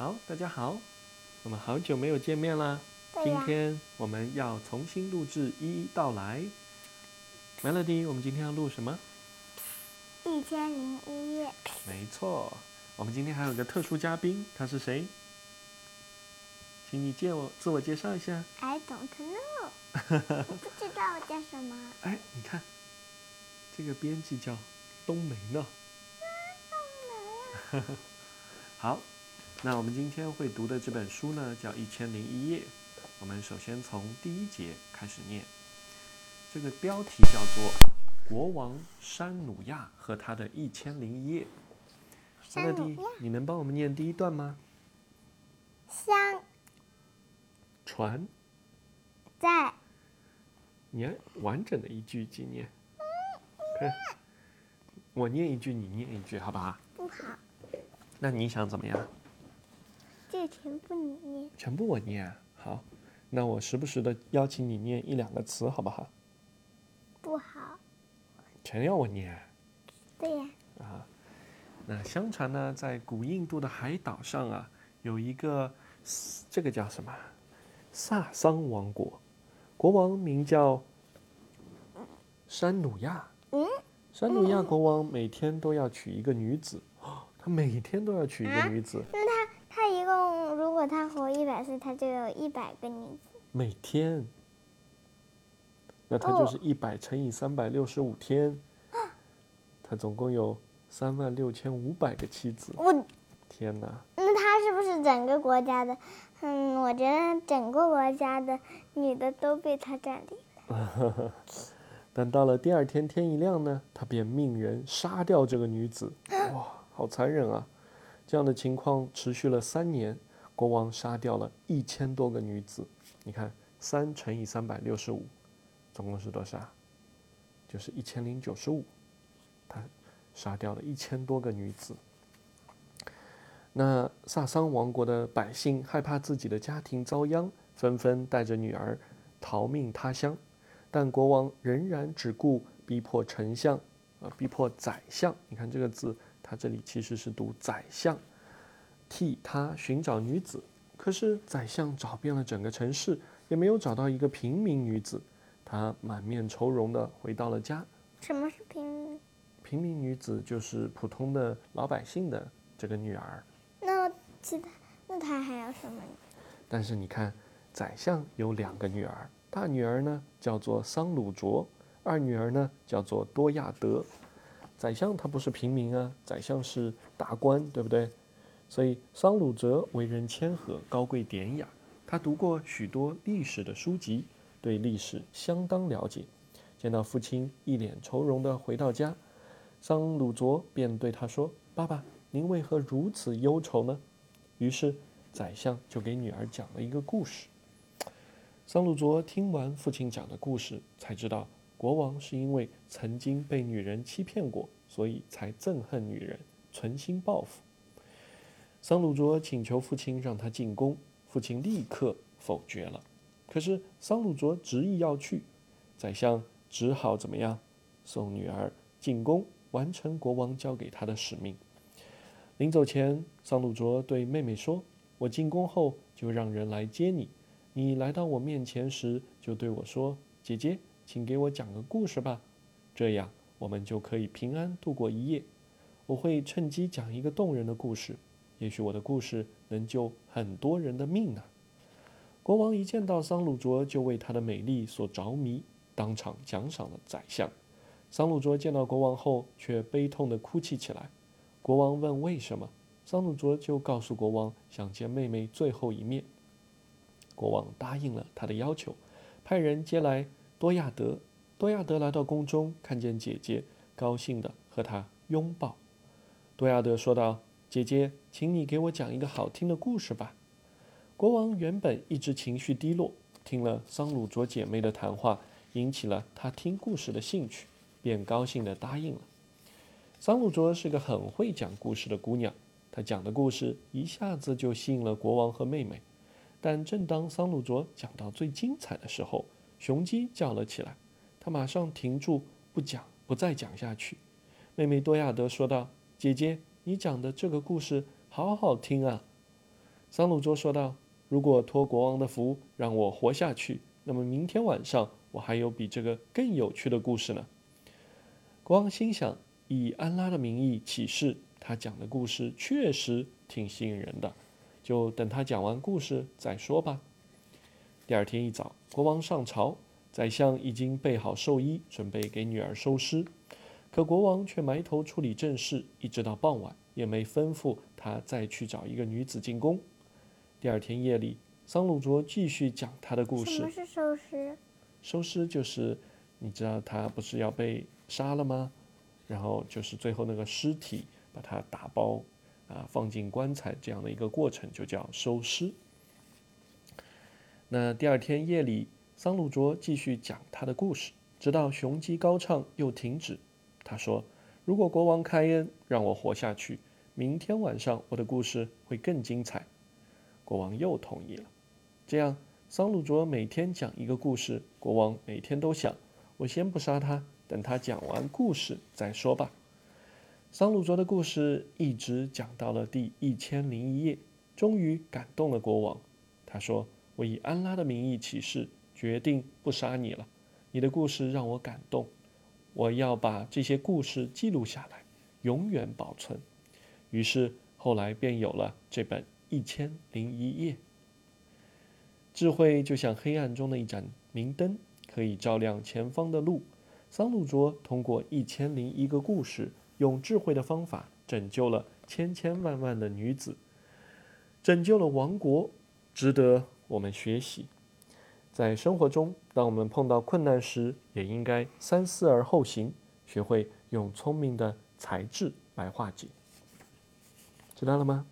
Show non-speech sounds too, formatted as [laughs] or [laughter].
好，大家好，我们好久没有见面啦。今天我们要重新录制《一一道来》。Melody，我们今天要录什么？一千零一夜，没错，我们今天还有个特殊嘉宾，他是谁？请你介我自我介绍一下。I don't know，[laughs] 我不知道我叫什么。哎，你看，这个编辑叫冬梅呢。冬梅 [laughs] 好，那我们今天会读的这本书呢，叫《一千零一夜》。我们首先从第一节开始念，这个标题叫做《国王山努亚和他的一千零一夜》。山努 Melody，亚你能帮我们念第一段吗？香船，在你要完整的一句一句念。看，我念一句，你念一句，好不好？不好，那你想怎么样？这全部你念。全部我念啊。好，那我时不时的邀请你念一两个词，好不好？不好，全要我念啊对呀，啊。那相传呢，在古印度的海岛上啊，有一个这个叫什么萨桑王国，国王名叫山努亚。嗯，山努亚国王每天都要娶一个女子，哦 [gasps] 他每天都要娶一个啊女子，果他活一百岁，他就有一百个女子。每天。那他就是一百乘以三百六十五天，他总共有三万六千五百个妻子。我天哪！那他是不是整个国家的？嗯，我觉得整个国家的女的都被他占领了。[laughs] 但到了第二天天一亮呢，他便命人杀掉这个女子。哇，好残忍啊！这样的情况持续了三年，国王杀掉了一千多个女子。你看，三乘以三百六十五，总共是多少？就是一千零九十五。他杀掉了一千多个女子。那萨桑王国的百姓害怕自己的家庭遭殃，纷纷带着女儿逃命他乡。但国王仍然只顾逼迫丞相，啊，逼迫宰相。你看这个字，它这里其实是读宰相，替他寻找女子。可是宰相找遍了整个城市，也没有找到一个平民女子。他满面愁容地回到了家。什么是平民？平民女子就是普通的老百姓的这个女儿。那其他那他还有什么？但是你看，宰相有两个女儿，大女儿呢叫做桑鲁卓，二女儿呢叫做多亚德。宰相他不是平民啊，宰相是大官，对不对？所以桑鲁哲为人谦和、高贵典雅，他读过许多历史的书籍，对历史相当了解。见到父亲一脸愁容地回到家，桑鲁卓便对他说：“爸爸，您为何如此忧愁呢？”于是宰相就给女儿讲了一个故事。桑鲁卓听完父亲讲的故事，才知道国王是因为曾经被女人欺骗过，所以才憎恨女人，存心报复。桑鲁卓请求父亲让他进宫，父亲立刻否决了。可是桑鲁卓执意要去，宰相只好怎么样？送女儿进宫，完成国王交给他的使命。临走前，桑鲁卓对妹妹说：“我进宫后就让人来接你。你来到我面前时，就对我说：‘姐姐，请给我讲个故事吧。’这样我们就可以平安度过一夜。我会趁机讲一个动人的故事，也许我的故事能救很多人的命呢。”国王一见到桑鲁卓，就为她的美丽所着迷，当场奖赏了宰相。桑鲁卓见到国王后，却悲痛地哭泣起来。国王问为什么，桑鲁卓就告诉国王想见妹妹最后一面。国王答应了他的要求，派人接来多亚德。多亚德来到宫中，看见姐姐，高兴地和她拥抱。多亚德说道：“姐姐，请你给我讲一个好听的故事吧。”国王原本一直情绪低落，听了桑鲁卓姐妹的谈话，引起了他听故事的兴趣，便高兴地答应了。桑鲁卓是个很会讲故事的姑娘，她讲的故事一下子就吸引了国王和妹妹。但正当桑鲁卓讲到最精彩的时候，雄鸡叫了起来，他马上停住，不讲，不再讲下去。妹妹多亚德说道：“姐姐，你讲的这个故事好好听啊！”桑鲁卓说道：“如果托国王的福让我活下去，那么明天晚上我还有比这个更有趣的故事呢。”国王心想：以安拉的名义起誓，他讲的故事确实挺吸引人的，就等他讲完故事再说吧。第二天一早，国王上朝，宰相已经备好寿衣，准备给女儿收尸。可国王却埋头处理政事，一直到傍晚也没吩咐他再去找一个女子进宫。第二天夜里，桑鲁卓继续讲他的故事。什么是收尸？收尸就是，你知道他不是要被杀了吗？然后就是最后那个尸体，把它打包，啊，放进棺材这样的一个过程，就叫收尸。那第二天夜里，桑鲁卓继续讲他的故事，直到雄鸡高唱又停止。他说：“如果国王开恩让我活下去，明天晚上我的故事会更精彩。”国王又同意了。这样，桑鲁卓每天讲一个故事，国王每天都想：“我先不杀他，等他讲完故事再说吧。”桑鲁卓的故事一直讲到了第一千零一页，终于感动了国王。他说：“我以安拉的名义起誓，决定不杀你了。你的故事让我感动。”我要把这些故事记录下来，永远保存。于是后来便有了这本《一千零一夜》。智慧就像黑暗中的一盏明灯，可以照亮前方的路。桑鲁卓通过一千零一个故事，用智慧的方法拯救了千千万万的女子，拯救了王国，值得我们学习。在生活中，当我们碰到困难时，也应该三思而后行，学会用聪明的才智来化解。知道了吗？